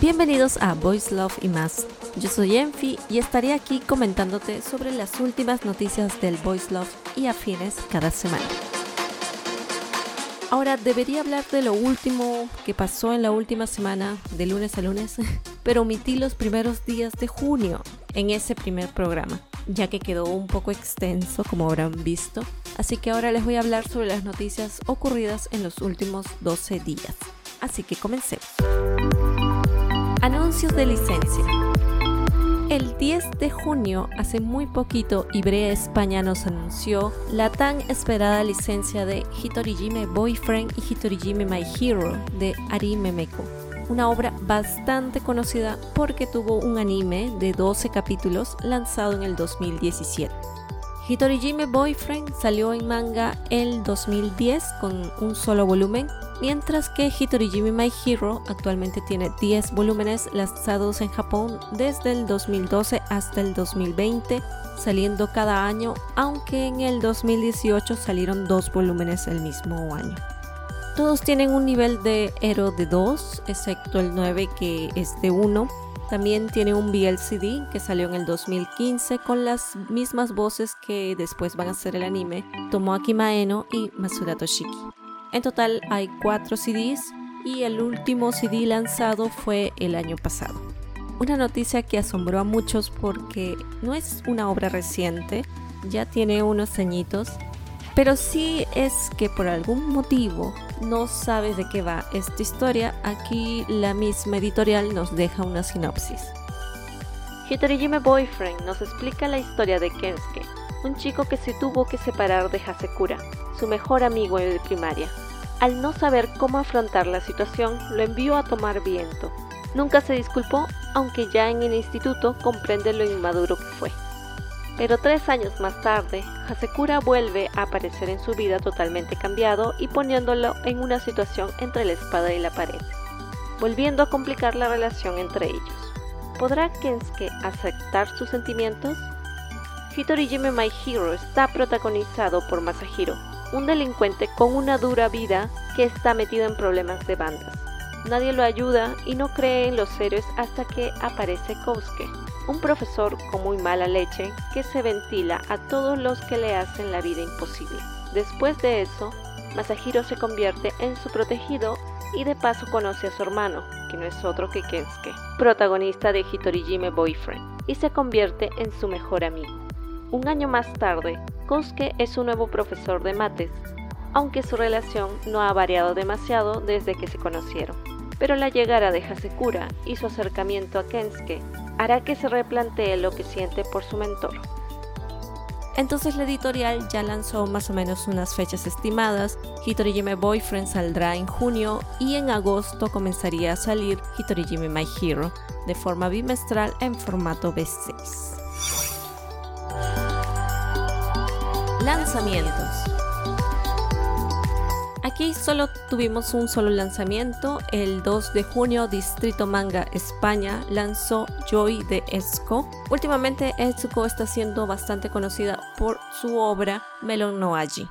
Bienvenidos a Voice Love y más. Yo soy Enfi y estaré aquí comentándote sobre las últimas noticias del Voice Love y afines cada semana. Ahora debería hablar de lo último que pasó en la última semana, de lunes a lunes, pero omití los primeros días de junio en ese primer programa, ya que quedó un poco extenso como habrán visto. Así que ahora les voy a hablar sobre las noticias ocurridas en los últimos 12 días. Así que comencemos. Anuncios de licencia. El 10 de junio, hace muy poquito, Ibrea España nos anunció la tan esperada licencia de Hitorijime Boyfriend y Hitorijime My Hero de Ari Memeko. Una obra bastante conocida porque tuvo un anime de 12 capítulos lanzado en el 2017. Hitorijime Boyfriend salió en manga el 2010 con un solo volumen mientras que Hitorijimi My Hero actualmente tiene 10 volúmenes lanzados en Japón desde el 2012 hasta el 2020, saliendo cada año, aunque en el 2018 salieron dos volúmenes el mismo año. Todos tienen un nivel de Hero de 2, excepto el 9 que es de 1. También tiene un BLCD que salió en el 2015 con las mismas voces que después van a ser el anime Tomoaki Maeno y Masura Toshiki. En total hay cuatro CDs y el último CD lanzado fue el año pasado. Una noticia que asombró a muchos porque no es una obra reciente, ya tiene unos añitos, pero sí es que por algún motivo no sabes de qué va esta historia, aquí la misma editorial nos deja una sinopsis. Hitorijime Boyfriend nos explica la historia de Kensuke, un chico que se tuvo que separar de Hasekura, su mejor amigo de primaria. Al no saber cómo afrontar la situación, lo envió a tomar viento. Nunca se disculpó, aunque ya en el instituto comprende lo inmaduro que fue. Pero tres años más tarde, Hasekura vuelve a aparecer en su vida totalmente cambiado y poniéndolo en una situación entre la espada y la pared, volviendo a complicar la relación entre ellos. ¿Podrá Kensuke aceptar sus sentimientos? Hitorijime My Hero está protagonizado por Masahiro, un delincuente con una dura vida que está metido en problemas de bandas. Nadie lo ayuda y no cree en los héroes hasta que aparece Kousuke, un profesor con muy mala leche que se ventila a todos los que le hacen la vida imposible. Después de eso, Masahiro se convierte en su protegido y de paso conoce a su hermano, que no es otro que Kensuke, protagonista de Hitorijime Boyfriend, y se convierte en su mejor amigo. Un año más tarde, Kosuke es un nuevo profesor de mates, aunque su relación no ha variado demasiado desde que se conocieron. Pero la llegada de Hasekura y su acercamiento a Kensuke hará que se replantee lo que siente por su mentor. Entonces la editorial ya lanzó más o menos unas fechas estimadas. Hitorijime Boyfriend saldrá en junio y en agosto comenzaría a salir Hitorijime My Hero de forma bimestral en formato B6. Lanzamientos. Aquí solo tuvimos un solo lanzamiento. El 2 de junio, Distrito Manga España lanzó Joy de Esco. Últimamente, Esco está siendo bastante conocida por su obra Melon no Aji,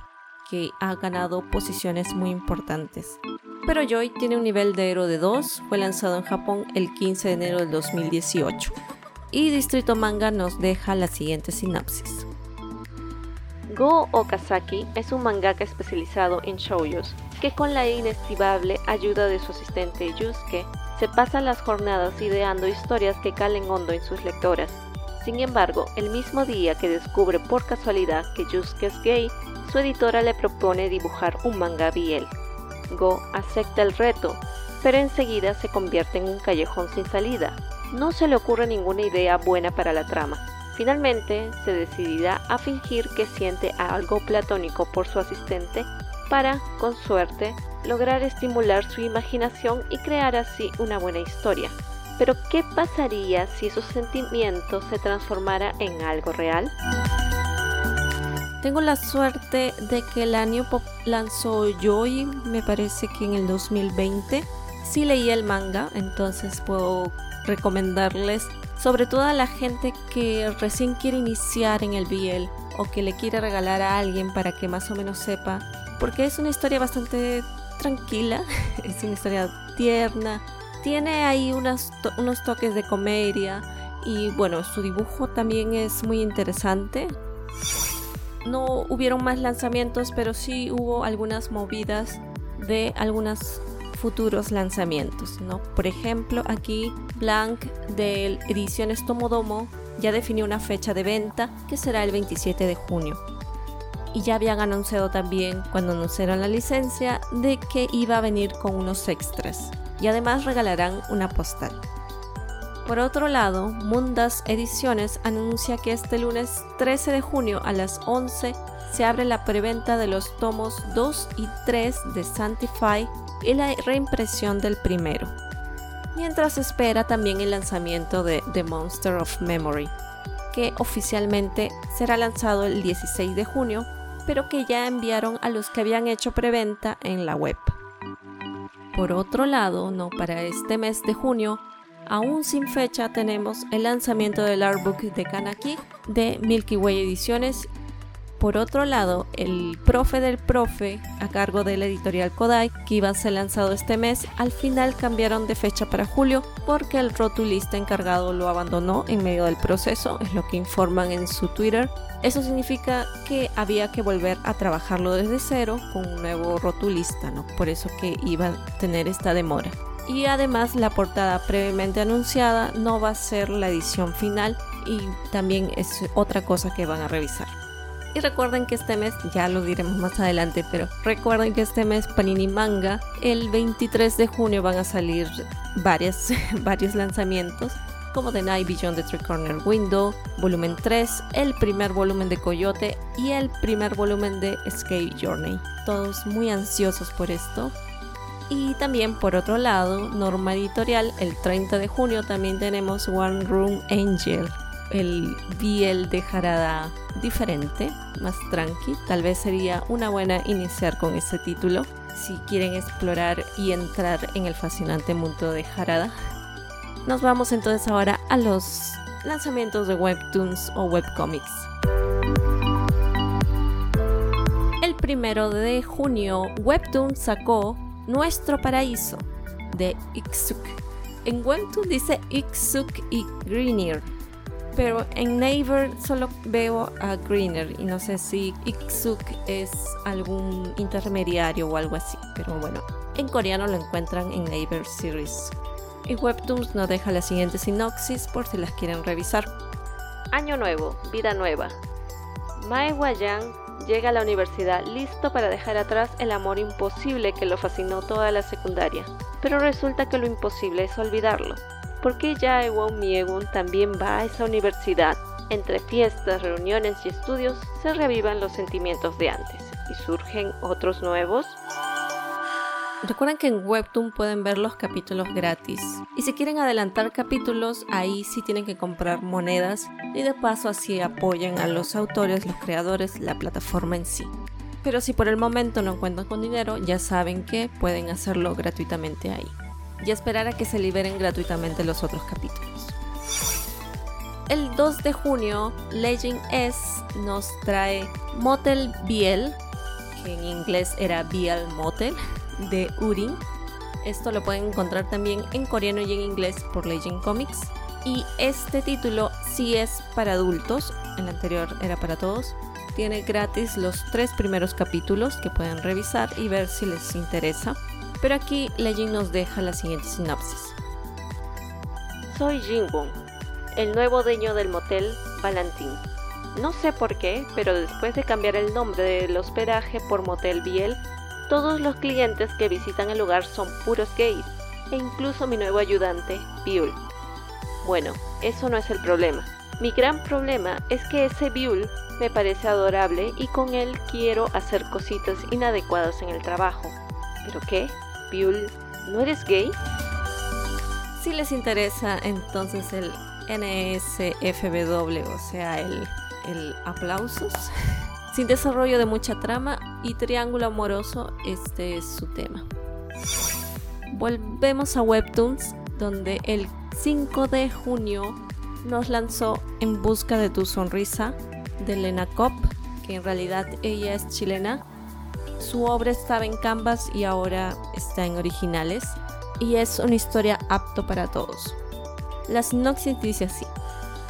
que ha ganado posiciones muy importantes. Pero Joy tiene un nivel de héroe de 2, fue lanzado en Japón el 15 de enero del 2018. Y Distrito Manga nos deja la siguiente sinapsis. Go Okazaki es un mangaka especializado en shoujos que con la inestimable ayuda de su asistente Yusuke se pasa las jornadas ideando historias que calen hondo en sus lectoras. Sin embargo, el mismo día que descubre por casualidad que Yusuke es gay, su editora le propone dibujar un manga biel. Go acepta el reto, pero enseguida se convierte en un callejón sin salida. No se le ocurre ninguna idea buena para la trama Finalmente, se decidirá a fingir que siente algo platónico por su asistente para, con suerte, lograr estimular su imaginación y crear así una buena historia. Pero, ¿qué pasaría si esos sentimientos se transformara en algo real? Tengo la suerte de que el año Pop lanzó Joy, me parece que en el 2020, sí leí el manga, entonces puedo recomendarles, sobre todo a la gente que recién quiere iniciar en el BL o que le quiere regalar a alguien para que más o menos sepa, porque es una historia bastante tranquila, es una historia tierna, tiene ahí unos toques de comedia y bueno, su dibujo también es muy interesante. No hubieron más lanzamientos, pero sí hubo algunas movidas de algunos futuros lanzamientos, ¿no? Por ejemplo, aquí Blank de Ediciones Tomodomo ya definió una fecha de venta que será el 27 de junio. Y ya habían anunciado también, cuando anunciaron la licencia, de que iba a venir con unos extras. Y además regalarán una postal. Por otro lado, Mundas Ediciones anuncia que este lunes 13 de junio a las 11 se abre la preventa de los tomos 2 y 3 de Sanctify y la reimpresión del primero. Mientras espera también el lanzamiento de The Monster of Memory, que oficialmente será lanzado el 16 de junio, pero que ya enviaron a los que habían hecho preventa en la web. Por otro lado, no para este mes de junio, Aún sin fecha tenemos el lanzamiento del artbook de Kanaki de Milky Way Ediciones. Por otro lado, el profe del profe, a cargo de la editorial Kodai, que iba a ser lanzado este mes, al final cambiaron de fecha para julio porque el rotulista encargado lo abandonó en medio del proceso, es lo que informan en su Twitter. Eso significa que había que volver a trabajarlo desde cero con un nuevo rotulista, ¿no? Por eso que iba a tener esta demora y además la portada previamente anunciada no va a ser la edición final y también es otra cosa que van a revisar. Y recuerden que este mes, ya lo diremos más adelante, pero recuerden que este mes Panini Manga, el 23 de junio van a salir varios lanzamientos, como The Night Beyond the Three Corner Window, volumen 3, el primer volumen de Coyote y el primer volumen de Escape Journey. Todos muy ansiosos por esto. Y también por otro lado, Norma Editorial, el 30 de junio también tenemos One Room Angel. El Biel de Jarada diferente, más tranqui. Tal vez sería una buena iniciar con ese título si quieren explorar y entrar en el fascinante mundo de Jarada. Nos vamos entonces ahora a los lanzamientos de webtoons o webcomics. El primero de junio, Webtoon sacó nuestro Paraíso de Ixuk. En Webtoon dice Ixuk y Greener, pero en Naver solo veo a Greener y no sé si Ixuk es algún intermediario o algo así, pero bueno, en coreano lo encuentran en Naver Series. Y Webtoons nos deja la siguiente sinopsis por si las quieren revisar. Año nuevo, vida nueva. Mae Wayang llega a la universidad listo para dejar atrás el amor imposible que lo fascinó toda la secundaria. Pero resulta que lo imposible es olvidarlo. Porque Jaewon Miegun también va a esa universidad. Entre fiestas, reuniones y estudios se revivan los sentimientos de antes. ¿Y surgen otros nuevos? Recuerden que en Webtoon pueden ver los capítulos gratis. Y si quieren adelantar capítulos, ahí sí tienen que comprar monedas y de paso así apoyan a los autores, los creadores, la plataforma en sí. Pero si por el momento no cuentan con dinero, ya saben que pueden hacerlo gratuitamente ahí. Y esperar a que se liberen gratuitamente los otros capítulos. El 2 de junio, Legend S nos trae Motel Biel, que en inglés era Biel Motel de Urin. Esto lo pueden encontrar también en coreano y en inglés por Legend Comics. Y este título sí es para adultos, el anterior era para todos. Tiene gratis los tres primeros capítulos que pueden revisar y ver si les interesa. Pero aquí Legend nos deja la siguiente sinopsis. Soy Jinwon, el nuevo dueño del motel Valentín. No sé por qué, pero después de cambiar el nombre del hospedaje por Motel Biel, todos los clientes que visitan el lugar son puros gays, e incluso mi nuevo ayudante, Biul. Bueno, eso no es el problema. Mi gran problema es que ese Biul me parece adorable y con él quiero hacer cositas inadecuadas en el trabajo. ¿Pero qué? ¿No eres gay? Si les interesa entonces el NSFW, o sea, el, el aplausos, sin desarrollo de mucha trama y triángulo amoroso, este es su tema. Volvemos a Webtoons, donde el 5 de junio nos lanzó En Busca de tu Sonrisa de Lena Cop, que en realidad ella es chilena. Su obra estaba en Canvas y ahora está en originales, y es una historia apto para todos. La sinopsis dice así.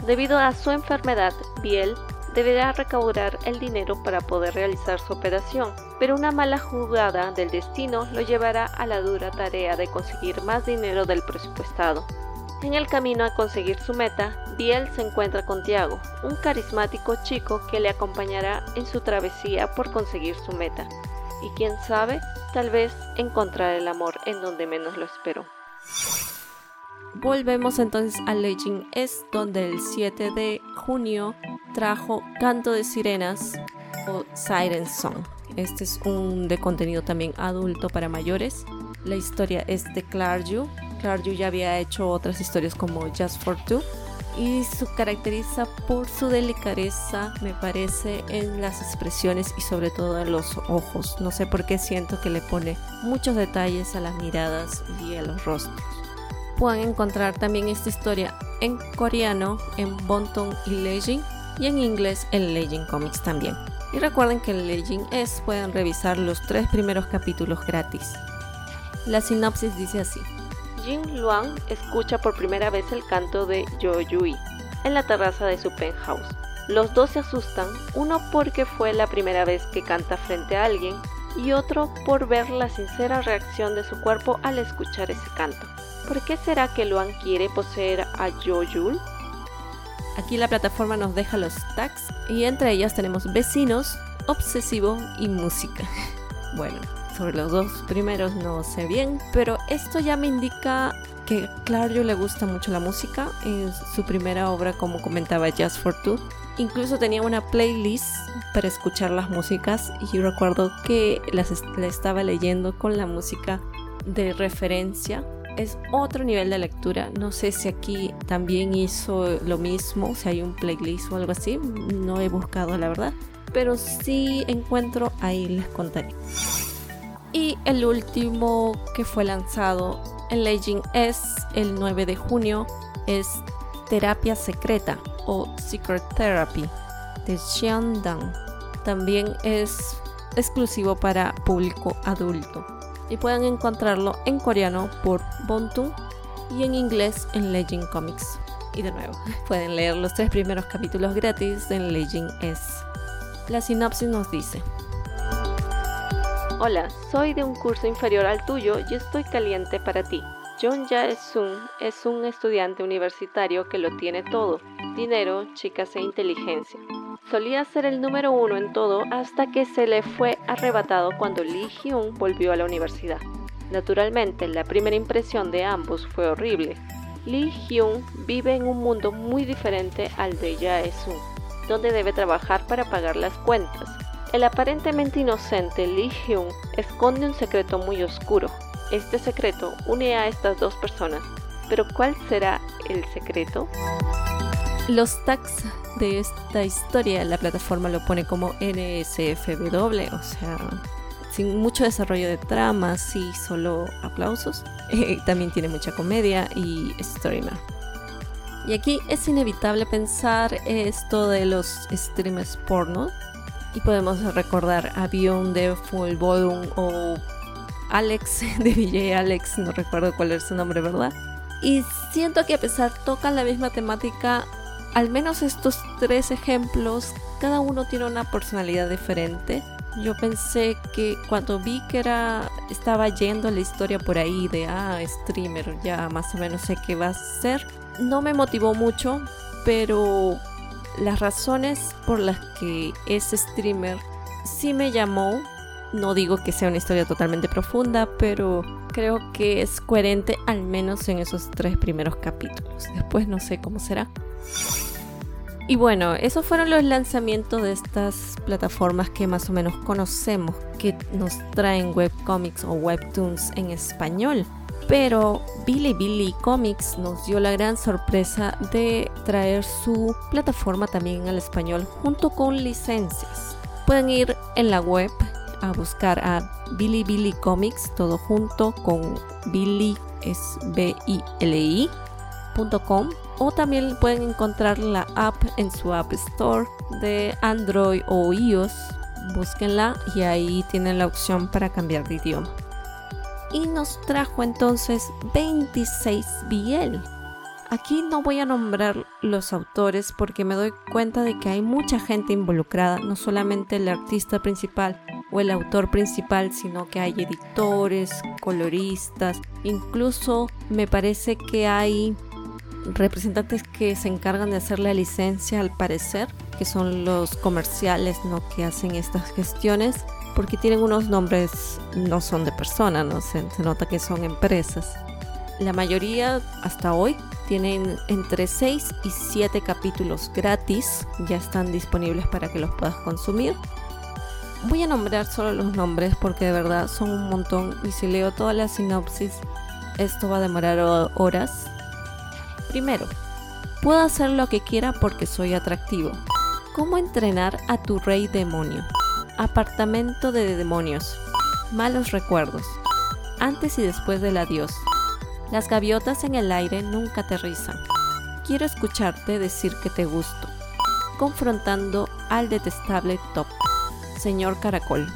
Debido a su enfermedad, Biel deberá recaudar el dinero para poder realizar su operación, pero una mala jugada del destino lo llevará a la dura tarea de conseguir más dinero del presupuestado. En el camino a conseguir su meta, Biel se encuentra con Tiago, un carismático chico que le acompañará en su travesía por conseguir su meta. Y quién sabe, tal vez encontrar el amor en donde menos lo esperó. Volvemos entonces a Legend S, donde el 7 de junio trajo Canto de Sirenas o Siren Song. Este es un de contenido también adulto para mayores. La historia es de Clarju. Clarju ya había hecho otras historias como Just for Two y se caracteriza por su delicadeza, me parece, en las expresiones y sobre todo en los ojos. No sé por qué siento que le pone muchos detalles a las miradas y a los rostros. Pueden encontrar también esta historia en coreano en Bonton y Legend y en inglés en Legend Comics también. Y recuerden que en Legend S pueden revisar los tres primeros capítulos gratis. La sinopsis dice así. Jin Luang escucha por primera vez el canto de Yo Yui en la terraza de su penthouse. Los dos se asustan, uno porque fue la primera vez que canta frente a alguien y otro por ver la sincera reacción de su cuerpo al escuchar ese canto. ¿Por qué será que Luan quiere poseer a Yo Yul? Aquí la plataforma nos deja los tags y entre ellas tenemos vecinos, obsesivo y música. Bueno, sobre los dos primeros no sé bien, pero esto ya me indica que Clario le gusta mucho la música. En su primera obra, como comentaba, Just for Two, incluso tenía una playlist para escuchar las músicas y yo recuerdo que las la estaba leyendo con la música de referencia es otro nivel de lectura. No sé si aquí también hizo lo mismo, si hay un playlist o algo así. No he buscado la verdad. Pero si encuentro, ahí les contaré. Y el último que fue lanzado en Legend es el 9 de junio. Es Terapia Secreta o Secret Therapy de Xiandang. También es exclusivo para público adulto y pueden encontrarlo en coreano por Bontu y en inglés en Legend Comics. Y de nuevo, pueden leer los tres primeros capítulos gratis en Legend S. La sinopsis nos dice. Hola, soy de un curso inferior al tuyo y estoy caliente para ti. John Jae-sung es un estudiante universitario que lo tiene todo, dinero, chicas e inteligencia. Solía ser el número uno en todo hasta que se le fue arrebatado cuando Lee Hyun volvió a la universidad. Naturalmente, la primera impresión de ambos fue horrible. Lee Hyun vive en un mundo muy diferente al de Jae-sung, donde debe trabajar para pagar las cuentas. El aparentemente inocente Lee Hyun esconde un secreto muy oscuro. Este secreto une a estas dos personas, pero ¿cuál será el secreto? Los tags de esta historia la plataforma lo pone como NSFW, o sea, sin mucho desarrollo de tramas y solo aplausos. También tiene mucha comedia y streamer. Y aquí es inevitable pensar esto de los streamers porno. Y podemos recordar a de Full Volume o Alex de DJ Alex, no recuerdo cuál es su nombre, ¿verdad? Y siento que a pesar tocan la misma temática, al menos estos tres ejemplos, cada uno tiene una personalidad diferente. Yo pensé que cuando vi que era estaba yendo la historia por ahí de ah, streamer, ya más o menos sé qué va a ser, no me motivó mucho, pero las razones por las que ese streamer sí me llamó, no digo que sea una historia totalmente profunda, pero creo que es coherente al menos en esos tres primeros capítulos. Después no sé cómo será. Y bueno, esos fueron los lanzamientos de estas plataformas que más o menos conocemos, que nos traen webcomics o webtoons en español. Pero Billy Comics nos dio la gran sorpresa de traer su plataforma también al español junto con licencias. Pueden ir en la web a buscar a Billy Billy Comics, todo junto con Billy es b i l o también pueden encontrar la app en su App Store de Android o iOS. Búsquenla y ahí tienen la opción para cambiar de idioma. Y nos trajo entonces 26 BL Aquí no voy a nombrar los autores porque me doy cuenta de que hay mucha gente involucrada, no solamente el artista principal o el autor principal, sino que hay editores, coloristas, incluso me parece que hay representantes que se encargan de hacer la licencia al parecer, que son los comerciales ¿no? que hacen estas gestiones, porque tienen unos nombres, no son de personas, ¿no? se nota que son empresas. La mayoría hasta hoy tienen entre 6 y 7 capítulos gratis, ya están disponibles para que los puedas consumir. Voy a nombrar solo los nombres porque de verdad son un montón y si leo toda la sinopsis esto va a demorar horas. Primero, puedo hacer lo que quiera porque soy atractivo. ¿Cómo entrenar a tu rey demonio? Apartamento de demonios. Malos recuerdos. Antes y después del adiós. Las gaviotas en el aire nunca aterrizan. Quiero escucharte decir que te gusto. Confrontando al detestable Top. Señor Caracol.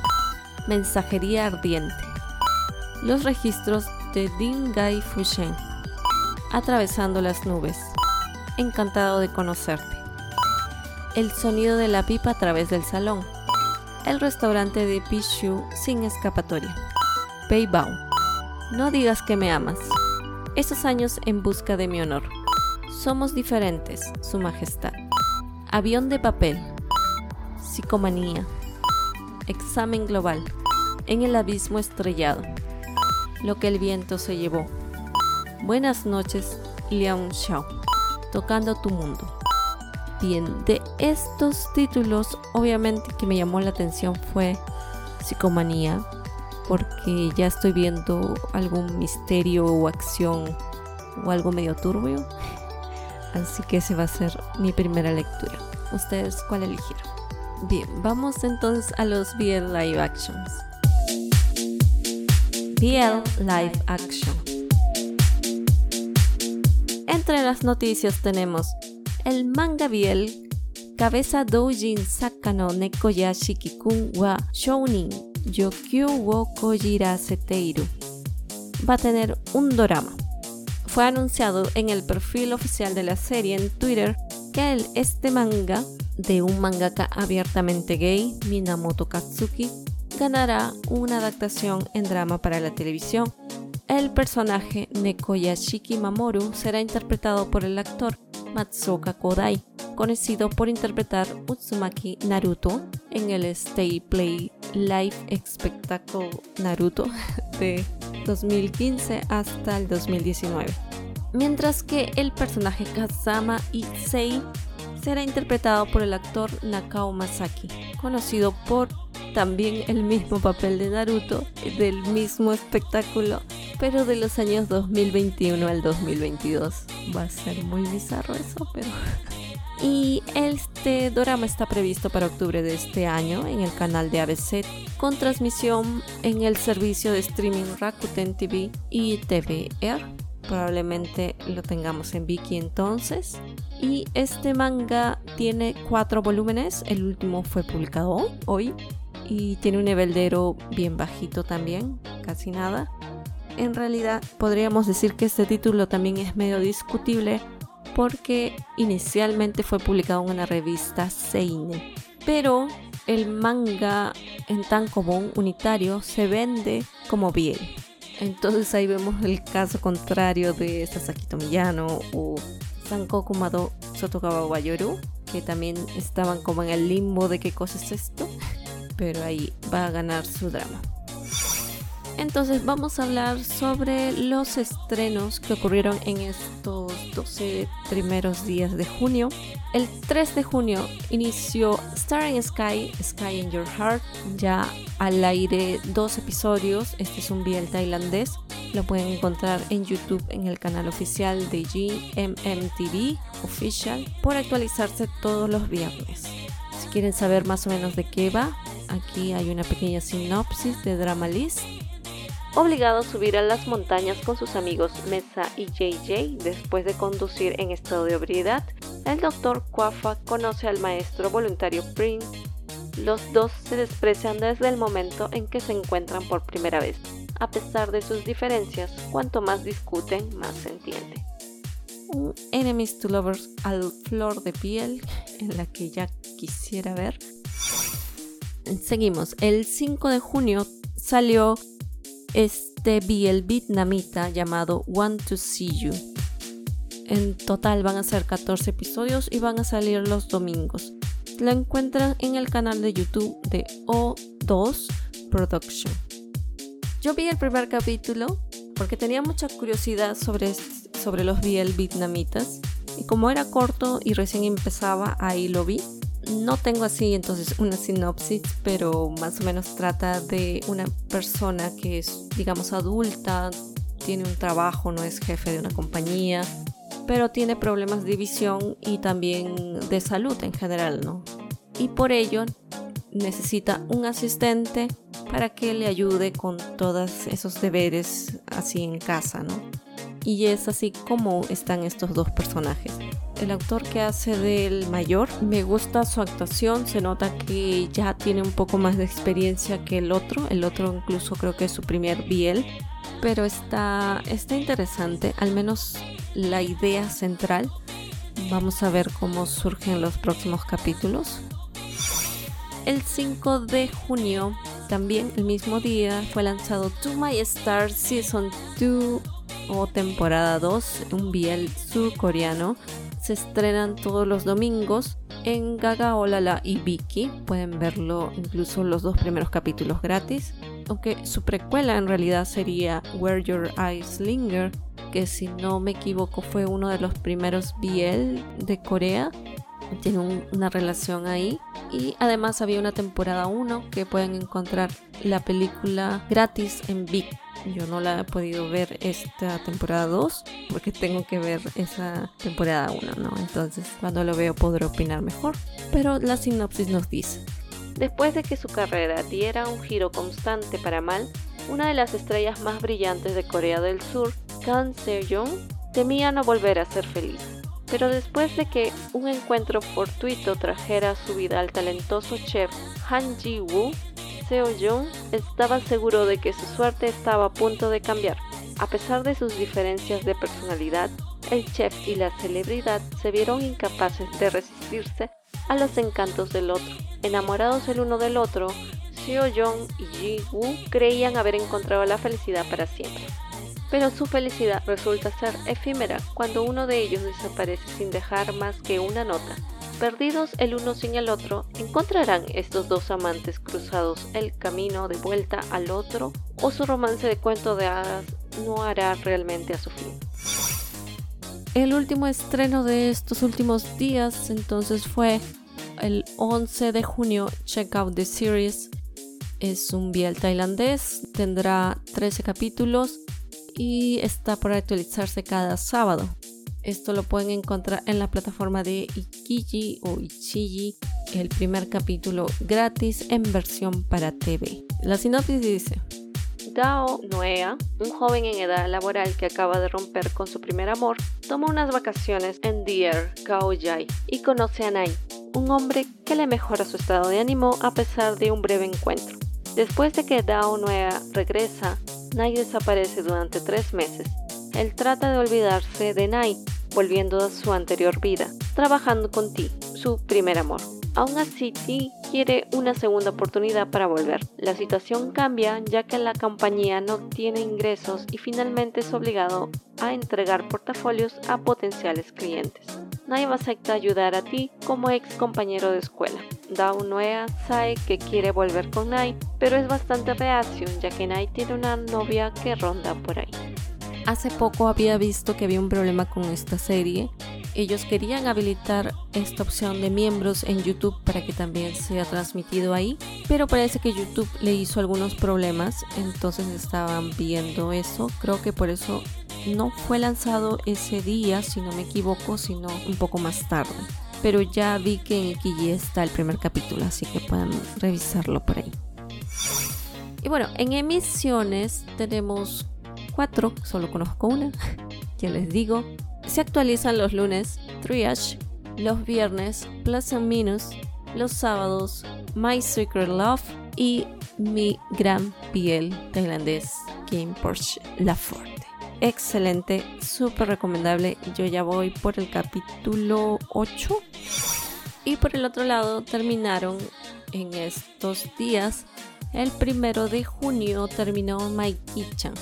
Mensajería ardiente. Los registros de Dingai Fushen. Atravesando las nubes. Encantado de conocerte. El sonido de la pipa a través del salón. El restaurante de Pishu sin escapatoria. Beibao. No digas que me amas estos años en busca de mi honor. Somos diferentes, Su Majestad. Avión de papel. Psicomanía. Examen global. En el abismo estrellado. Lo que el viento se llevó. Buenas noches, Liang Xiao. Tocando tu mundo. Bien, de estos títulos, obviamente que me llamó la atención fue Psicomanía, porque ya estoy viendo algún misterio o acción o algo medio turbio. Así que ese va a ser mi primera lectura. ¿Ustedes cuál eligieron? Bien, vamos entonces a los BL Live Actions. BL Live Action. Entre las noticias tenemos el manga BL Cabeza Doujin Sakano Nekoya Shikikun wa Shounin Yokyu wo Kojira Seteiru. Va a tener un dorama. Fue anunciado en el perfil oficial de la serie en Twitter que el, este manga, de un mangaka abiertamente gay, Minamoto Katsuki, ganará una adaptación en drama para la televisión. El personaje Nekoyashiki Mamoru será interpretado por el actor Matsuoka Kodai, conocido por interpretar Utsumaki Naruto en el Stay Play Live Espectacle Naruto de 2015 hasta el 2019. Mientras que el personaje Kazama Issei será interpretado por el actor Nakao Masaki, conocido por también el mismo papel de Naruto del mismo espectáculo, pero de los años 2021 al 2022. Va a ser muy bizarro eso, pero y este drama está previsto para octubre de este año en el canal de ABC con transmisión en el servicio de streaming Rakuten TV y TVR. Probablemente lo tengamos en Viki entonces. Y este manga tiene cuatro volúmenes. El último fue publicado hoy. Y tiene un niveldero bien bajito también, casi nada. En realidad podríamos decir que este título también es medio discutible porque inicialmente fue publicado en una revista Seinen. Pero el manga en tan común unitario se vende como bien. Entonces ahí vemos el caso contrario de Sasaki Tomiyano o Sankoku Mado Sotogawa Wayoru, que también estaban como en el limbo de qué cosa es esto, pero ahí va a ganar su drama. Entonces vamos a hablar sobre los estrenos que ocurrieron en estos 12 primeros días de junio. El 3 de junio inició Star in Sky, Sky in Your Heart, ya al aire dos episodios. Este es un biel tailandés. Lo pueden encontrar en YouTube en el canal oficial de GMMTV Official por actualizarse todos los viernes. Si quieren saber más o menos de qué va, Aquí hay una pequeña sinopsis de Drama List. Obligado a subir a las montañas con sus amigos Mesa y JJ después de conducir en estado de ebriedad, el doctor Kwafa conoce al maestro voluntario Prince. Los dos se desprecian desde el momento en que se encuentran por primera vez. A pesar de sus diferencias, cuanto más discuten, más se entiende. Un Enemies to Lovers al flor de piel, en la que ya quisiera ver. Seguimos. El 5 de junio salió este BL vietnamita llamado Want to See You. En total van a ser 14 episodios y van a salir los domingos. Lo encuentran en el canal de YouTube de O2 Production. Yo vi el primer capítulo porque tenía mucha curiosidad sobre, sobre los BL vietnamitas y como era corto y recién empezaba, ahí lo vi. No tengo así entonces una sinopsis, pero más o menos trata de una persona que es, digamos, adulta, tiene un trabajo, no es jefe de una compañía, pero tiene problemas de visión y también de salud en general, ¿no? Y por ello necesita un asistente para que le ayude con todos esos deberes así en casa, ¿no? Y es así como están estos dos personajes. El actor que hace del mayor, me gusta su actuación, se nota que ya tiene un poco más de experiencia que el otro, el otro incluso creo que es su primer biel, pero está, está interesante, al menos la idea central. Vamos a ver cómo surgen los próximos capítulos. El 5 de junio, también el mismo día, fue lanzado To My Star Season 2 o temporada 2, un biel surcoreano. Se estrenan todos los domingos en Gaga Olala y Vicky. Pueden verlo incluso los dos primeros capítulos gratis. Aunque su precuela en realidad sería Where Your Eyes Linger, que si no me equivoco fue uno de los primeros BL de Corea tiene una relación ahí. Y además había una temporada 1 que pueden encontrar la película gratis en Vic. Yo no la he podido ver esta temporada 2 porque tengo que ver esa temporada 1, ¿no? Entonces cuando lo veo podré opinar mejor. Pero la sinopsis nos dice. Después de que su carrera diera un giro constante para mal, una de las estrellas más brillantes de Corea del Sur, Kang Se-young, temía no volver a ser feliz. Pero después de que un encuentro fortuito trajera a su vida al talentoso chef Han Ji-woo, Seo Jung estaba seguro de que su suerte estaba a punto de cambiar. A pesar de sus diferencias de personalidad, el chef y la celebridad se vieron incapaces de resistirse a los encantos del otro. Enamorados el uno del otro, Seo Jung y Ji-woo creían haber encontrado la felicidad para siempre pero su felicidad resulta ser efímera cuando uno de ellos desaparece sin dejar más que una nota. Perdidos el uno sin el otro, ¿encontrarán estos dos amantes cruzados el camino de vuelta al otro o su romance de cuento de hadas no hará realmente a su fin? El último estreno de estos últimos días entonces fue el 11 de junio, Check Out the Series. Es un biel tailandés, tendrá 13 capítulos y está por actualizarse cada sábado. Esto lo pueden encontrar en la plataforma de Ikiji o Ichiji, el primer capítulo gratis en versión para TV. La sinopsis dice: Dao Noea, un joven en edad laboral que acaba de romper con su primer amor, toma unas vacaciones en Deer, Kaoyai y conoce a Nai, un hombre que le mejora su estado de ánimo a pesar de un breve encuentro. Después de que Dao Noea regresa, Nai desaparece durante tres meses. Él trata de olvidarse de Nai, volviendo a su anterior vida, trabajando con Ti, su primer amor. Aún así, Ti quiere una segunda oportunidad para volver. La situación cambia ya que la compañía no tiene ingresos y finalmente es obligado a entregar portafolios a potenciales clientes. Nai acepta ayudar a Ti como ex compañero de escuela. Dao Noea sabe que quiere volver con Nai, pero es bastante reacio ya que Nai tiene una novia que ronda por ahí. Hace poco había visto que había un problema con esta serie. Ellos querían habilitar esta opción de miembros en YouTube para que también sea transmitido ahí, pero parece que YouTube le hizo algunos problemas, entonces estaban viendo eso. Creo que por eso no fue lanzado ese día, si no me equivoco, sino un poco más tarde. Pero ya vi que en Ikiji está el primer capítulo, así que pueden revisarlo por ahí. Y bueno, en emisiones tenemos cuatro, solo conozco una, ya les digo. Se actualizan los lunes Triage, los viernes Plus and Minus, los sábados My Secret Love y mi gran piel tailandés Kim Porsche Laforte. Excelente, súper recomendable. Yo ya voy por el capítulo 8. Y por el otro lado terminaron en estos días. El primero de junio terminó My Kitchen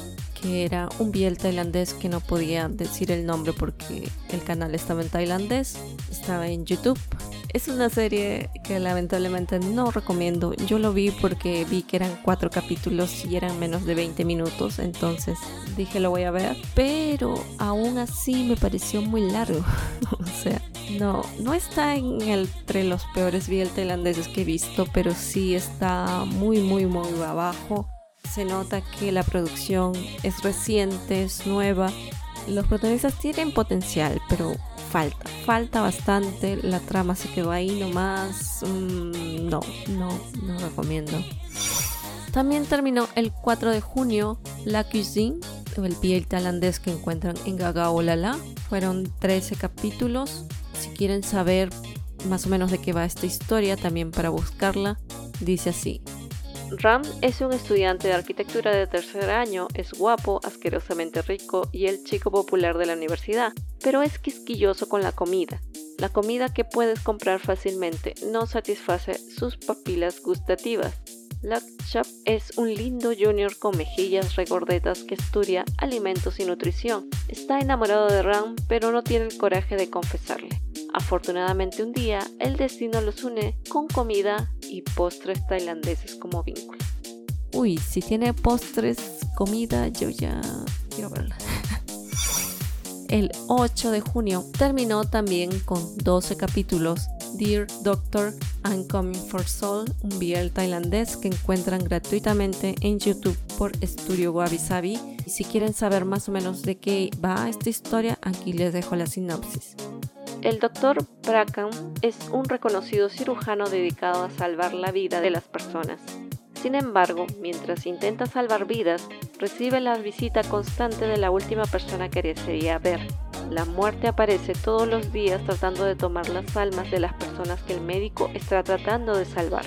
que era un biel tailandés que no podía decir el nombre porque el canal estaba en tailandés, estaba en YouTube. Es una serie que lamentablemente no recomiendo. Yo lo vi porque vi que eran cuatro capítulos y eran menos de 20 minutos, entonces dije lo voy a ver, pero aún así me pareció muy largo. o sea, no, no está en entre los peores biel tailandeses que he visto, pero sí está muy, muy, muy abajo se nota que la producción es reciente, es nueva. Los protagonistas tienen potencial, pero falta, falta bastante. La trama se quedó ahí nomás. Mm, no, no, no recomiendo. También terminó el 4 de junio La Cuisine, el piel tailandés que encuentran en Gagaolala. Fueron 13 capítulos. Si quieren saber más o menos de qué va esta historia, también para buscarla, dice así. Ram es un estudiante de arquitectura de tercer año, es guapo, asquerosamente rico y el chico popular de la universidad, pero es quisquilloso con la comida. La comida que puedes comprar fácilmente no satisface sus papilas gustativas. Lakshap es un lindo junior con mejillas regordetas que estudia alimentos y nutrición. Está enamorado de Ram, pero no tiene el coraje de confesarle. Afortunadamente un día, el destino los une con comida y postres tailandeses como vínculo. Uy, si tiene postres, comida, yo ya quiero verla. El 8 de junio terminó también con 12 capítulos Dear Doctor, I'm Coming for Soul, un BL tailandés que encuentran gratuitamente en YouTube por Studio Wabi Sabi. Y si quieren saber más o menos de qué va esta historia, aquí les dejo la sinopsis. El doctor Bracken es un reconocido cirujano dedicado a salvar la vida de las personas. Sin embargo, mientras intenta salvar vidas, recibe la visita constante de la última persona que desearía ver. La muerte aparece todos los días tratando de tomar las almas de las personas que el médico está tratando de salvar.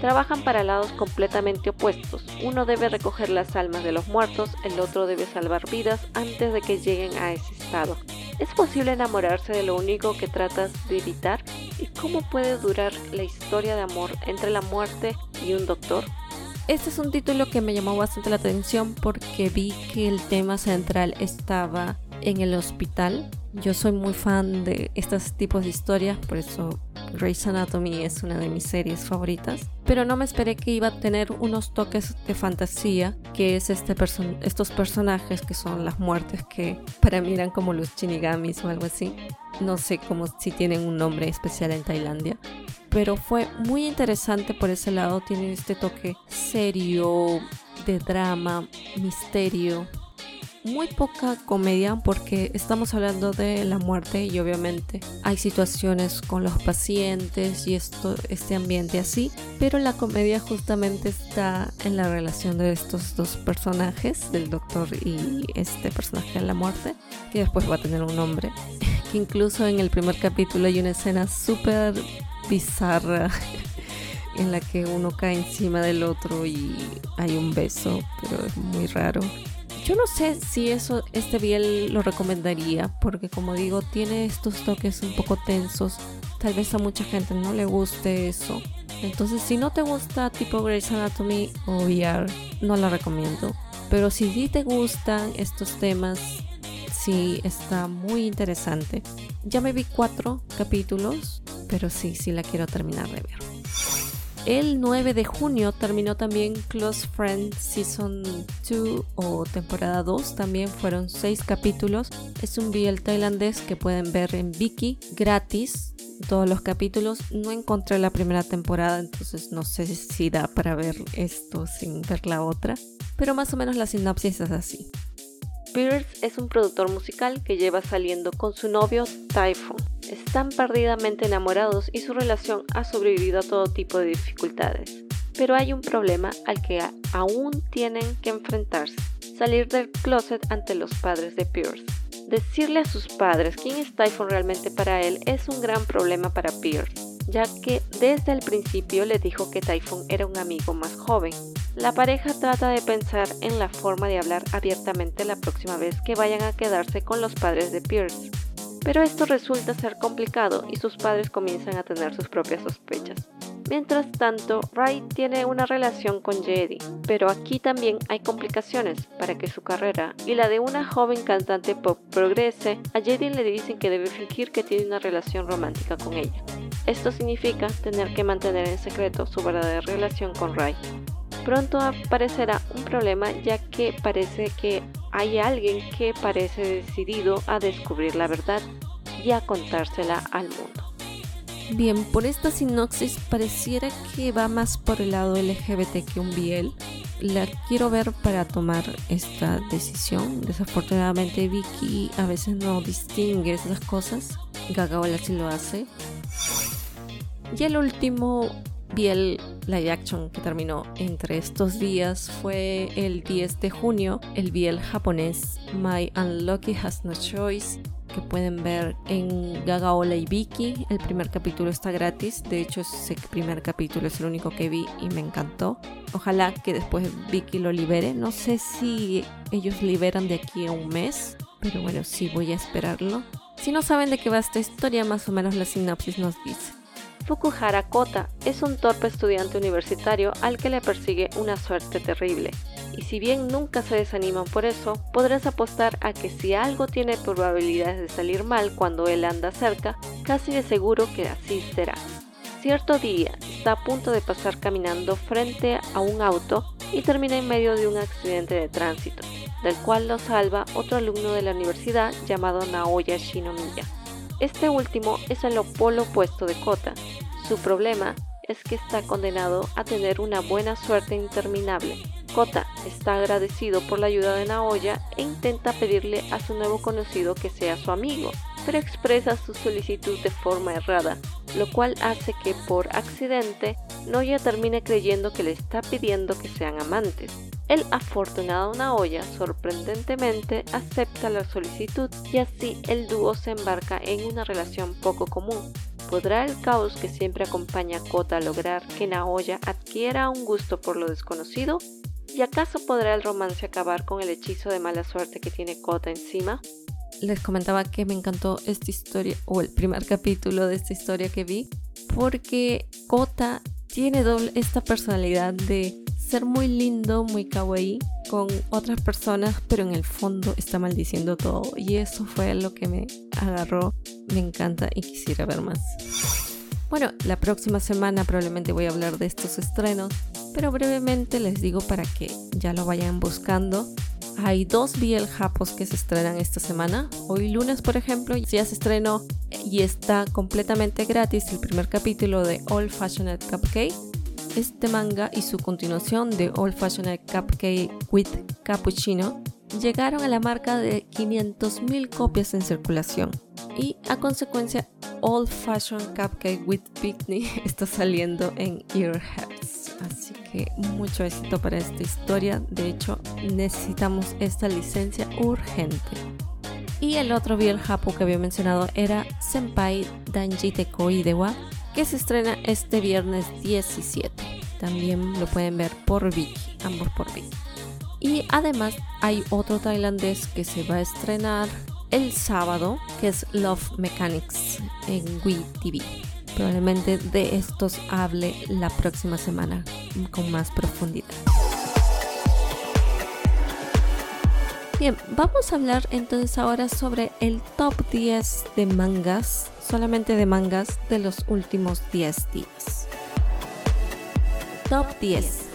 Trabajan para lados completamente opuestos. Uno debe recoger las almas de los muertos, el otro debe salvar vidas antes de que lleguen a ese estado. ¿Es posible enamorarse de lo único que tratas de evitar? ¿Y cómo puede durar la historia de amor entre la muerte y un doctor? Este es un título que me llamó bastante la atención porque vi que el tema central estaba en el hospital. Yo soy muy fan de estos tipos de historias, por eso Grey's Anatomy es una de mis series favoritas, pero no me esperé que iba a tener unos toques de fantasía, que es este estos personajes que son las muertes que para mí eran como los shinigamis o algo así. No sé cómo si tienen un nombre especial en Tailandia, pero fue muy interesante por ese lado, tiene este toque serio, de drama, misterio, muy poca comedia porque estamos hablando de la muerte y obviamente hay situaciones con los pacientes y esto, este ambiente así, pero la comedia justamente está en la relación de estos dos personajes, del doctor y este personaje de la muerte, que después va a tener un nombre, que incluso en el primer capítulo hay una escena súper bizarra en la que uno cae encima del otro y hay un beso, pero es muy raro. Yo no sé si eso este biel lo recomendaría porque como digo tiene estos toques un poco tensos. Tal vez a mucha gente no le guste eso. Entonces si no te gusta tipo Grey's Anatomy o VR no la recomiendo. Pero si sí te gustan estos temas sí está muy interesante. Ya me vi cuatro capítulos, pero sí, sí la quiero terminar de ver. El 9 de junio terminó también Close Friends Season 2 o temporada 2. También fueron 6 capítulos. Es un BL tailandés que pueden ver en Viki gratis. Todos los capítulos. No encontré la primera temporada, entonces no sé si da para ver esto sin ver la otra. Pero más o menos la sinopsis es así. Pierce es un productor musical que lleva saliendo con su novio Typhoon. Están perdidamente enamorados y su relación ha sobrevivido a todo tipo de dificultades. Pero hay un problema al que aún tienen que enfrentarse, salir del closet ante los padres de Pierce. Decirle a sus padres quién es Typhoon realmente para él es un gran problema para Pierce, ya que desde el principio le dijo que Typhoon era un amigo más joven. La pareja trata de pensar en la forma de hablar abiertamente la próxima vez que vayan a quedarse con los padres de Pierce. Pero esto resulta ser complicado y sus padres comienzan a tener sus propias sospechas. Mientras tanto, Ray tiene una relación con Jedi, pero aquí también hay complicaciones para que su carrera y la de una joven cantante pop progrese. A Jedi le dicen que debe fingir que tiene una relación romántica con ella. Esto significa tener que mantener en secreto su verdadera relación con Ray. Pronto aparecerá un problema ya que parece que hay alguien que parece decidido a descubrir la verdad y a contársela al mundo. Bien, por esta sinopsis pareciera que va más por el lado LGBT que un biel. La quiero ver para tomar esta decisión. Desafortunadamente Vicky a veces no distingue esas cosas. Gagaola sí lo hace. Y el último biel live action que terminó entre estos días fue el 10 de junio, el biel japonés My Unlucky Has No Choice que pueden ver en Gagaola y Vicky. El primer capítulo está gratis. De hecho, ese primer capítulo es el único que vi y me encantó. Ojalá que después Vicky lo libere. No sé si ellos liberan de aquí a un mes, pero bueno, sí voy a esperarlo. Si no saben de qué va esta historia, más o menos la sinopsis nos dice. Fukuhara Kota es un torpe estudiante universitario al que le persigue una suerte terrible y si bien nunca se desaniman por eso, podrás apostar a que si algo tiene probabilidades de salir mal cuando él anda cerca, casi de seguro que así será. Cierto día está a punto de pasar caminando frente a un auto y termina en medio de un accidente de tránsito, del cual lo salva otro alumno de la universidad llamado Naoya Shinomiya. Este último es el polo opuesto de Kota. Su problema es que está condenado a tener una buena suerte interminable Kota está agradecido por la ayuda de Naoya e intenta pedirle a su nuevo conocido que sea su amigo, pero expresa su solicitud de forma errada, lo cual hace que por accidente Naoya termine creyendo que le está pidiendo que sean amantes. El afortunado Naoya sorprendentemente acepta la solicitud y así el dúo se embarca en una relación poco común. ¿Podrá el caos que siempre acompaña a Kota lograr que Naoya adquiera un gusto por lo desconocido? ¿Y acaso podrá el romance acabar con el hechizo de mala suerte que tiene Kota encima? Les comentaba que me encantó esta historia, o el primer capítulo de esta historia que vi, porque Kota tiene doble esta personalidad de ser muy lindo, muy kawaii con otras personas, pero en el fondo está maldiciendo todo. Y eso fue lo que me agarró, me encanta y quisiera ver más. Bueno, la próxima semana probablemente voy a hablar de estos estrenos, pero brevemente les digo para que ya lo vayan buscando. Hay dos BL Japos que se estrenan esta semana. Hoy lunes, por ejemplo, ya se estrenó y está completamente gratis el primer capítulo de All Fashioned Cupcake. Este manga y su continuación de All Fashioned Cupcake with Cappuccino llegaron a la marca de 500.000 copias en circulación y a consecuencia Old Fashioned Cupcake with Picnic está saliendo en Earheads. Así que mucho éxito para esta historia. De hecho, necesitamos esta licencia urgente. Y el otro el japo que había mencionado era Senpai Danji Idewa, que se estrena este viernes 17. También lo pueden ver por Viki, ambos por Viki. Y además hay otro tailandés que se va a estrenar el sábado, que es Love Mechanics en Wii TV. Probablemente de estos hable la próxima semana con más profundidad. Bien, vamos a hablar entonces ahora sobre el top 10 de mangas, solamente de mangas de los últimos 10 días. Top 10.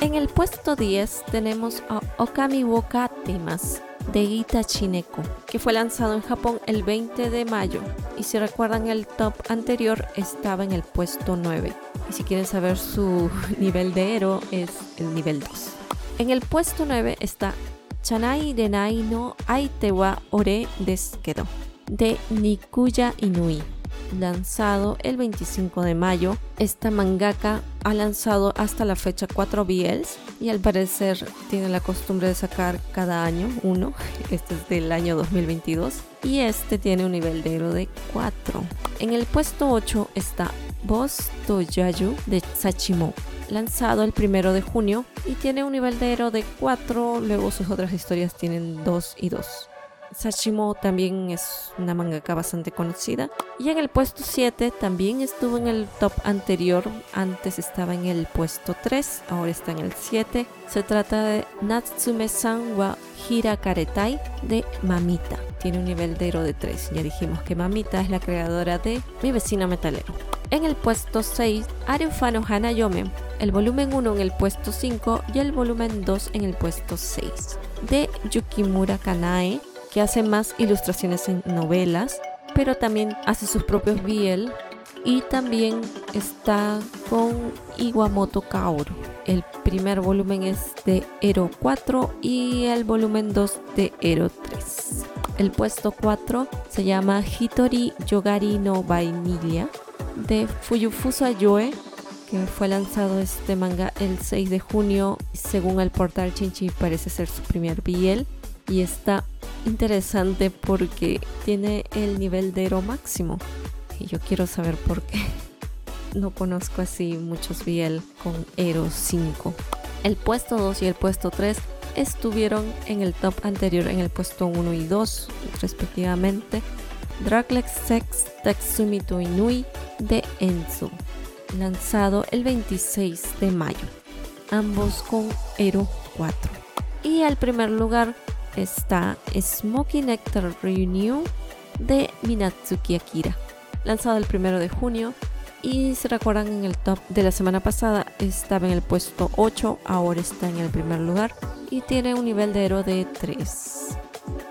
En el puesto 10 tenemos a Okami Wokatemas de Gita Chineko, que fue lanzado en Japón el 20 de mayo. Y si recuerdan el top anterior estaba en el puesto 9. Y si quieren saber su nivel de héroe es el nivel 2. En el puesto 9 está Chanai Renai no Aitewa Ore Deskedo de Nikuya Inui lanzado el 25 de mayo. Esta mangaka ha lanzado hasta la fecha 4 BLs y al parecer tiene la costumbre de sacar cada año uno. Este es del año 2022 y este tiene un nivel de héroe de 4. En el puesto 8 está Boss Toyayu de Sachimo, lanzado el 1 de junio y tiene un nivel de héroe de 4, luego sus otras historias tienen 2 y 2. Sashimo también es una mangaka bastante conocida. Y en el puesto 7 también estuvo en el top anterior. Antes estaba en el puesto 3, ahora está en el 7. Se trata de Natsume-san wa Hirakaretai de Mamita. Tiene un nivel de héroe de 3. Ya dijimos que Mamita es la creadora de Mi vecino metalero. En el puesto 6, Arufano Hanayome, el volumen 1 en el puesto 5 y el volumen 2 en el puesto 6. De Yukimura Kanae, que hace más ilustraciones en novelas, pero también hace sus propios BL y también está con Iwamoto Kaoru. El primer volumen es de Ero 4 y el volumen 2 de Ero 3. El puesto 4 se llama Hitori Yogari no de Fuyufusa Yoe que fue lanzado este manga el 6 de junio según el portal Chinchi parece ser su primer BL y está interesante porque tiene el nivel de Ero máximo. Y yo quiero saber por qué. No conozco así muchos BL con Ero 5. El puesto 2 y el puesto 3 estuvieron en el top anterior en el puesto 1 y 2 respectivamente. Draglex Sex Tatsumi Inui de Enzo, lanzado el 26 de mayo, ambos con Ero 4. Y al primer lugar está Smoky Nectar Reunion de Minatsuki Akira, lanzado el primero de junio. Y se recuerdan en el top de la semana pasada, estaba en el puesto 8, ahora está en el primer lugar y tiene un nivel de héroe de 3.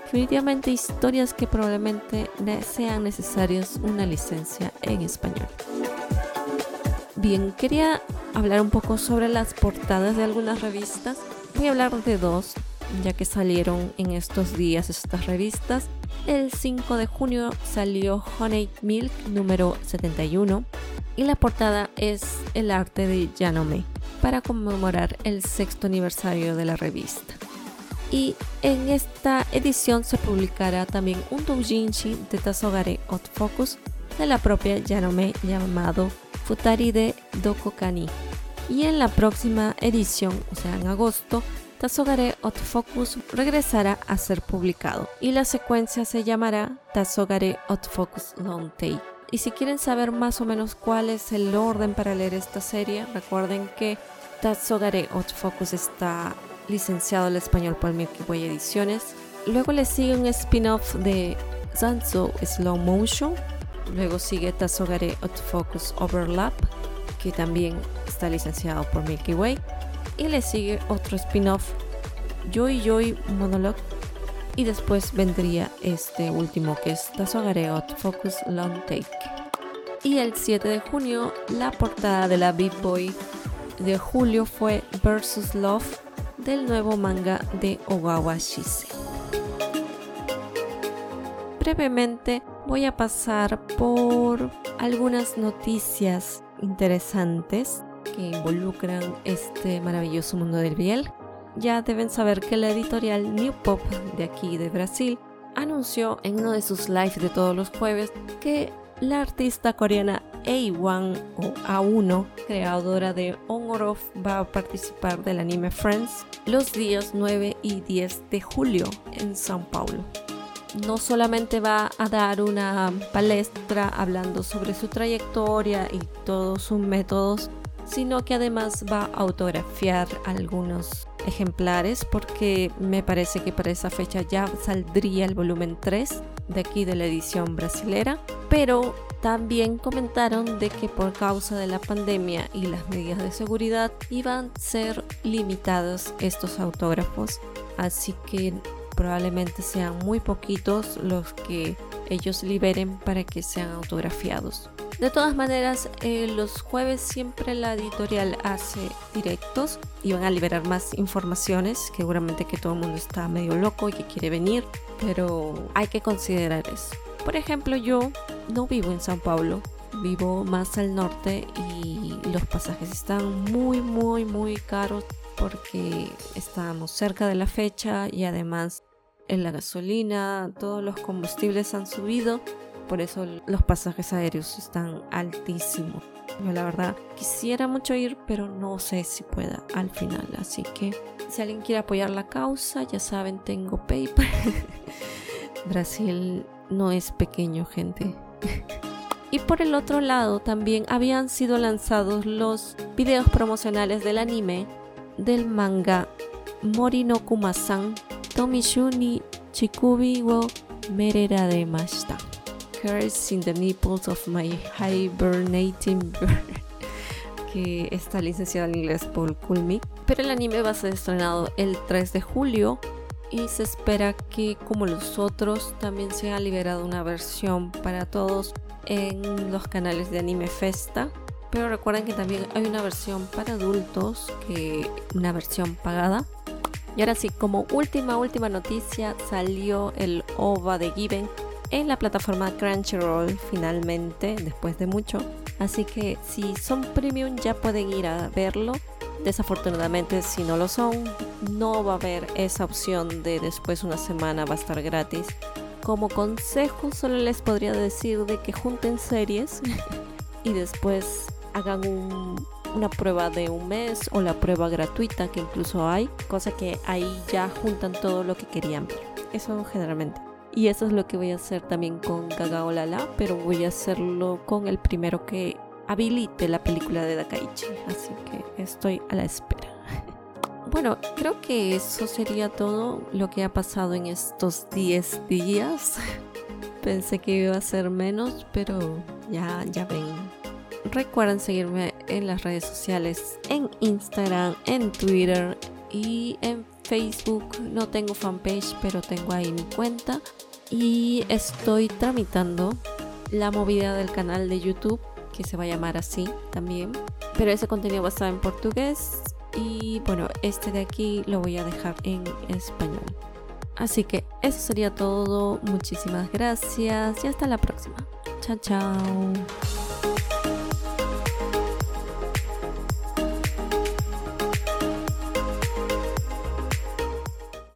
Definitivamente historias que probablemente sean necesarias una licencia en español. Bien, quería hablar un poco sobre las portadas de algunas revistas. Voy a hablar de dos ya que salieron en estos días estas revistas. El 5 de junio salió Honey Milk número 71 y la portada es el arte de Yanome para conmemorar el sexto aniversario de la revista. Y en esta edición se publicará también un doujinshi de Tazogare Hot Focus de la propia Yanome llamado Futari de Dokokani. Y en la próxima edición, o sea en agosto, Tazogare Focus regresará a ser publicado y la secuencia se llamará Tazogare Focus Long Take. Y si quieren saber más o menos cuál es el orden para leer esta serie, recuerden que Tazogare Focus está licenciado al español por Milky Way Ediciones. Luego le sigue un spin-off de Zanzo Slow Motion. Luego sigue Tazogare Focus Overlap, que también está licenciado por Milky Way y le sigue otro spin-off Joy Joy Monologue y después vendría este último que es Tazogareot Focus Long Take. Y el 7 de junio la portada de la Big Boy de julio fue Versus Love del nuevo manga de Ogawa Shise. Brevemente voy a pasar por algunas noticias interesantes que involucran este maravilloso mundo del biel. Ya deben saber que la editorial New Pop de aquí de Brasil anunció en uno de sus lives de todos los jueves que la artista coreana A1 o A1, creadora de Honor va a participar del anime Friends los días 9 y 10 de julio en São Paulo no solamente va a dar una palestra hablando sobre su trayectoria y todos sus métodos sino que además va a autografiar algunos ejemplares porque me parece que para esa fecha ya saldría el volumen 3 de aquí de la edición brasilera, pero también comentaron de que por causa de la pandemia y las medidas de seguridad iban a ser limitados estos autógrafos, así que probablemente sean muy poquitos los que ellos liberen para que sean autografiados. De todas maneras, eh, los jueves siempre la editorial hace directos y van a liberar más informaciones. Seguramente que todo el mundo está medio loco y que quiere venir, pero hay que considerar eso. Por ejemplo, yo no vivo en San Paulo, vivo más al norte y los pasajes están muy, muy, muy caros porque estamos cerca de la fecha y además en la gasolina, todos los combustibles han subido, por eso los pasajes aéreos están altísimos. Yo la verdad quisiera mucho ir, pero no sé si pueda al final. Así que si alguien quiere apoyar la causa, ya saben, tengo PayPal. Brasil no es pequeño, gente. Y por el otro lado también habían sido lanzados los videos promocionales del anime del manga Morinoku-san Tomishu ni Chikubi wo Mashita. Curse in the nipples of my hibernating bird. que está licenciado en inglés por Kulmi. Pero el anime va a ser estrenado el 3 de julio y se espera que como los otros también se ha liberado una versión para todos en los canales de Anime Festa. Pero recuerden que también hay una versión para adultos, que una versión pagada. Y ahora sí, como última, última noticia, salió el OVA de Given en la plataforma Crunchyroll finalmente, después de mucho. Así que si son premium ya pueden ir a verlo. Desafortunadamente si no lo son, no va a haber esa opción de después una semana va a estar gratis. Como consejo solo les podría decir de que junten series y después hagan una prueba de un mes o la prueba gratuita que incluso hay, cosa que ahí ya juntan todo lo que querían. Eso generalmente. Y eso es lo que voy a hacer también con Gaga Lala, pero voy a hacerlo con el primero que habilite la película de Dakaichi. Así que estoy a la espera. Bueno, creo que eso sería todo lo que ha pasado en estos 10 días. Pensé que iba a ser menos, pero ya, ya ven. Recuerden seguirme en las redes sociales, en Instagram, en Twitter y en Facebook. No tengo fanpage, pero tengo ahí mi cuenta. Y estoy tramitando la movida del canal de YouTube, que se va a llamar así también. Pero ese contenido va a estar en portugués y bueno, este de aquí lo voy a dejar en español. Así que eso sería todo. Muchísimas gracias y hasta la próxima. Chao, chao.